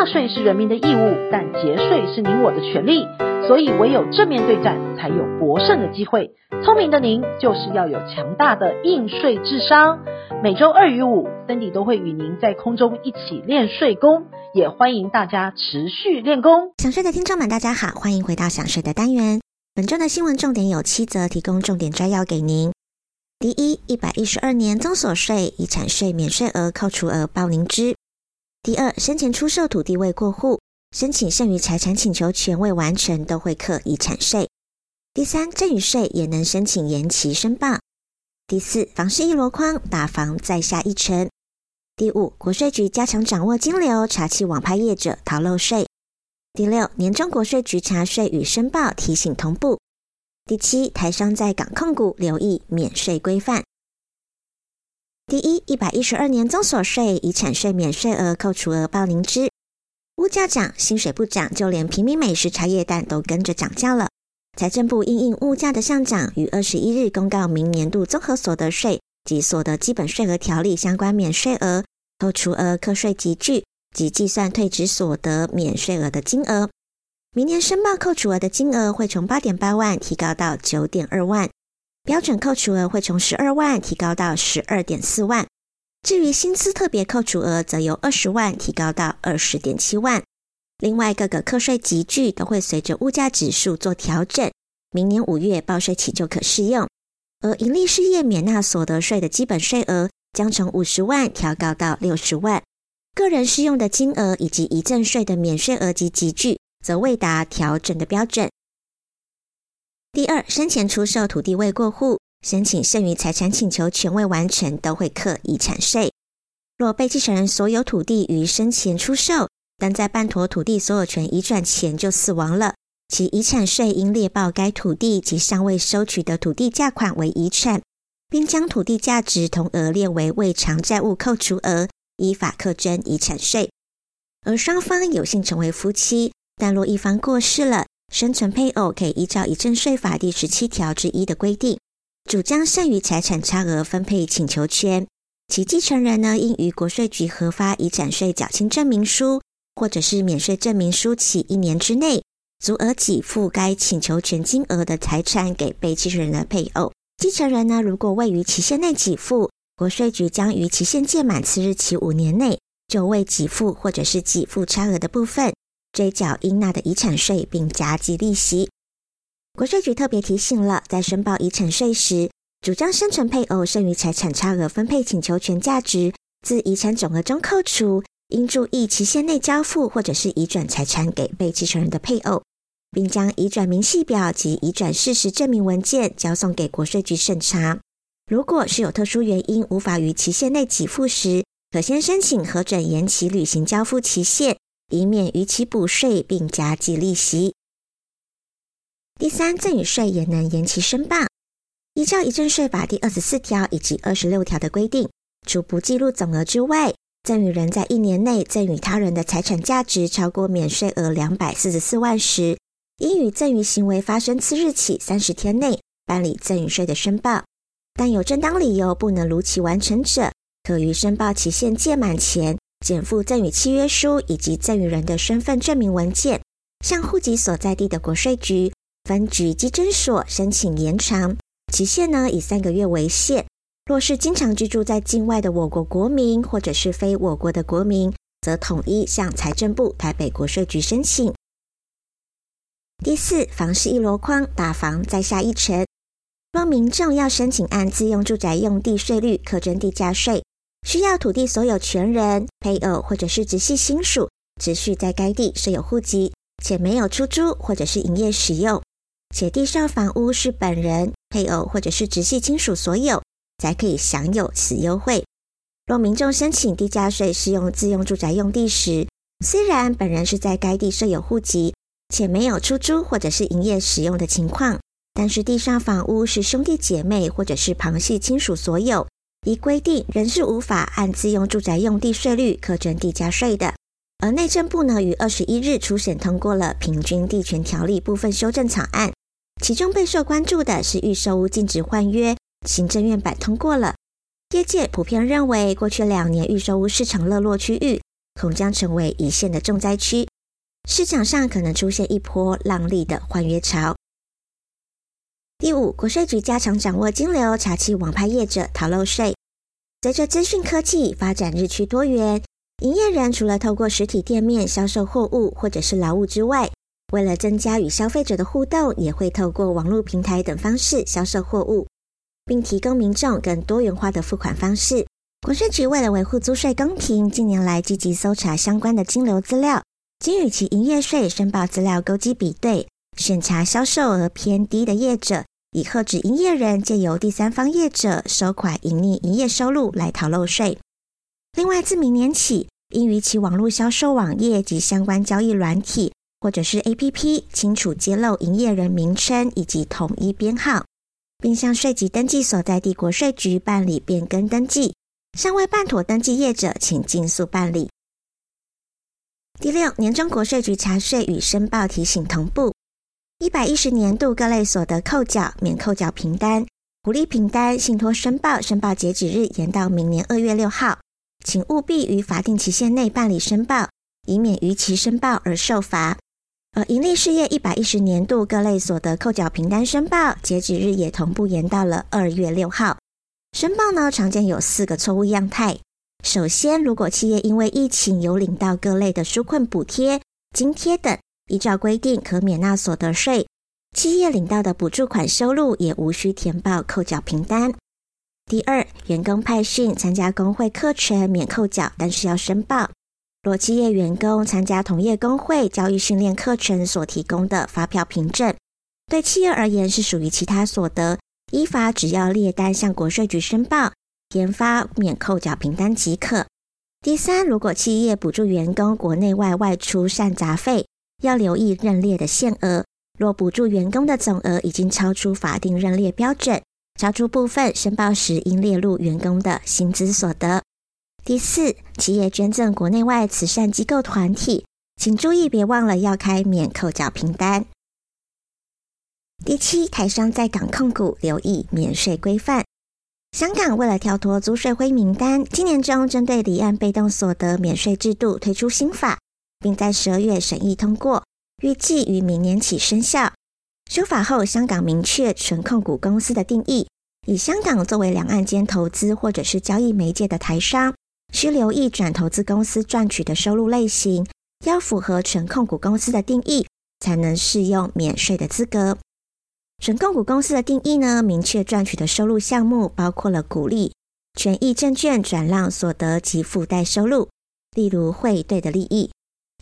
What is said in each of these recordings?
纳税是人民的义务，但节税是您我的权利。所以唯有正面对战，才有博胜的机会。聪明的您，就是要有强大的应税智商。每周二与五，Cindy 都会与您在空中一起练税功，也欢迎大家持续练功。想税的听众们，大家好，欢迎回到想税的单元。本周的新闻重点有七则，提供重点摘要给您。第一，一百一十二年增所税、遗产税免税额扣除额报您知。第二，生前出售土地未过户。申请剩余财产请求权未完成，都会课遗产税。第三，赠与税也能申请延期申报。第四，房市一箩筐，打房再下一城。第五，国税局加强掌握金流，查缉网拍业者逃漏税。第六，年终国税局查税与申报提醒同步。第七，台商在港控股留意免税规范。第一，一百一十二年综所税、遗产税免税额扣除额报您知。物价涨，薪水不涨，就连平民美食茶叶蛋都跟着涨价了。财政部因应物价的上涨，于二十一日公告明年度综合所得税及所得基本税额条例相关免税额、扣除额、课税集聚及计算退职所得免税额的金额。明年申报扣除额的金额会从八点八万提高到九点二万，标准扣除额会从十二万提高到十二点四万。至于薪资特别扣除额，则由二十万提高到二十点七万。另外，各个课税集距都会随着物价指数做调整。明年五月报税起就可适用。而盈利事业免纳所得税的基本税额将从五十万调高到六十万。个人适用的金额以及遗赠税的免税额及集距，则未达调整的标准。第二，生前出售土地未过户。申请剩余财产请求权未完成，都会课遗产税。若被继承人所有土地于生前出售，但在办妥土地所有权移转前就死亡了，其遗产税应列报该土地及尚未收取的土地价款为遗产，并将土地价值同额列为未偿债务扣除额，依法课征遗产税。而双方有幸成为夫妻，但若一方过世了，生存配偶可以依照遗赠税法第十七条之一的规定。主张剩余财产差额分配请求权，其继承人呢，应于国税局核发遗产税缴清证明书，或者是免税证明书起一年之内，足额给付该请求权金额的财产给被继承人的配偶。继承人呢，如果未于期限内给付，国税局将于期限届满次日起五年内，就未给付或者是给付差额的部分，追缴应纳的遗产税，并加计利息。国税局特别提醒了，在申报遗产税时，主张生存配偶剩余财产差额分配请求权价值自遗产总额中扣除，应注意期限内交付或者是移转财产给被继承人的配偶，并将移转明细表及移转事实证明文件交送给国税局审查。如果是有特殊原因无法于期限内给付时，可先申请核准延期履行交付期限，以免逾期补税并加计利息。第三，赠与税也能延期申报。依照遗赠税法第二十四条以及二十六条的规定，除不计入总额之外，赠与人在一年内赠与他人的财产价值超过免税额两百四十四万时，应于赠与行为发生次日起三十天内办理赠与税的申报。但有正当理由不能如期完成者，可于申报期限届满前检附赠与契约书以及赠与人的身份证明文件，向户籍所在地的国税局。分局稽征所申请延长期限呢，以三个月为限。若是经常居住在境外的我国国民，或者是非我国的国民，则统一向财政部台北国税局申请。第四，房市一箩筐，打房再下一城。若民众要申请按自用住宅用地税率课征地价税，需要土地所有权人、配偶或者是直系亲属持续在该地设有户籍，且没有出租或者是营业使用。且地上房屋是本人、配偶或者是直系亲属所有，才可以享有此优惠。若民众申请地价税适用自用住宅用地时，虽然本人是在该地设有户籍，且没有出租或者是营业使用的情况，但是地上房屋是兄弟姐妹或者是旁系亲属所有，依规定仍是无法按自用住宅用地税率课征地价税的。而内政部呢，于二十一日初审通过了《平均地权条例》部分修正草案，其中备受关注的是预售屋禁止换约，行政院版通过了。业界普遍认为，过去两年预售屋市场热络区域，恐将成为一线的重灾区，市场上可能出现一波浪利的换约潮。第五，国税局加强掌握金流，查缉网拍业者逃漏税。随着资讯科技发展日趋多元。营业人除了透过实体店面销售货物或者是劳务之外，为了增加与消费者的互动，也会透过网络平台等方式销售货物，并提供民众更多元化的付款方式。国税局为了维护租税公平，近年来积极搜查相关的金流资料，经与其营业税申报资料勾稽比对，审查销售额偏低的业者，以遏止营业人借由第三方业者收款隐匿营业收入来逃漏税。另外，自明年起，应于其网络销售网页及相关交易软体或者是 APP 清楚揭露营业人名称以及统一编号，并向税籍登记所在地国税局办理变更登记。尚未办妥登记业者，请尽速办理。第六，年终国税局查税与申报提醒同步。一百一十年度各类所得扣缴免扣缴凭单、股利凭单、信托申报申报截止日延到明年二月六号。请务必于法定期限内办理申报，以免逾期申报而受罚。而营利事业一百一十年度各类所得扣缴凭单申报截止日也同步延到了二月六号。申报呢，常见有四个错误样态。首先，如果企业因为疫情有领到各类的纾困补贴、津贴等，依照规定可免纳所得税，企业领到的补助款收入也无需填报扣缴凭单。第二，员工派训、参加工会课程免扣缴，但是要申报。若企业员工参加同业工会教育训练课程所提供的发票凭证，对企业而言是属于其他所得，依法只要列单向国税局申报，填发免扣缴凭单即可。第三，如果企业补助员工国内外外出善杂费，要留意认列的限额，若补助员工的总额已经超出法定认列标准。超出部分申报时应列入员工的薪资所得。第四，企业捐赠国内外慈善机构团体，请注意别忘了要开免扣缴凭单。第七，台商在港控股留意免税规范。香港为了跳脱租税灰名单，今年中针对离岸被动所得免税制度推出新法，并在十二月审议通过，预计于明年起生效。修法后，香港明确纯控股公司的定义，以香港作为两岸间投资或者是交易媒介的台商，需留意转投资公司赚取的收入类型，要符合纯控股公司的定义，才能适用免税的资格。纯控股公司的定义呢，明确赚取的收入项目包括了股利、权益证券转让所得及附带收入，例如汇兑的利益。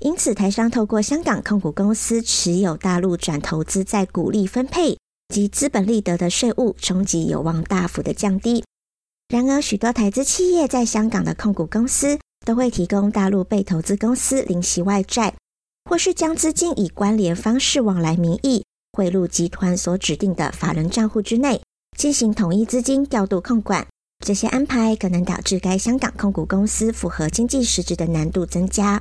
因此，台商透过香港控股公司持有大陆转投资在股利分配及资本利得的税务冲击有望大幅的降低。然而，许多台资企业在香港的控股公司都会提供大陆被投资公司零息外债，或是将资金以关联方式往来名义汇入集团所指定的法人账户之内，进行统一资金调度控管。这些安排可能导致该香港控股公司符合经济实质的难度增加。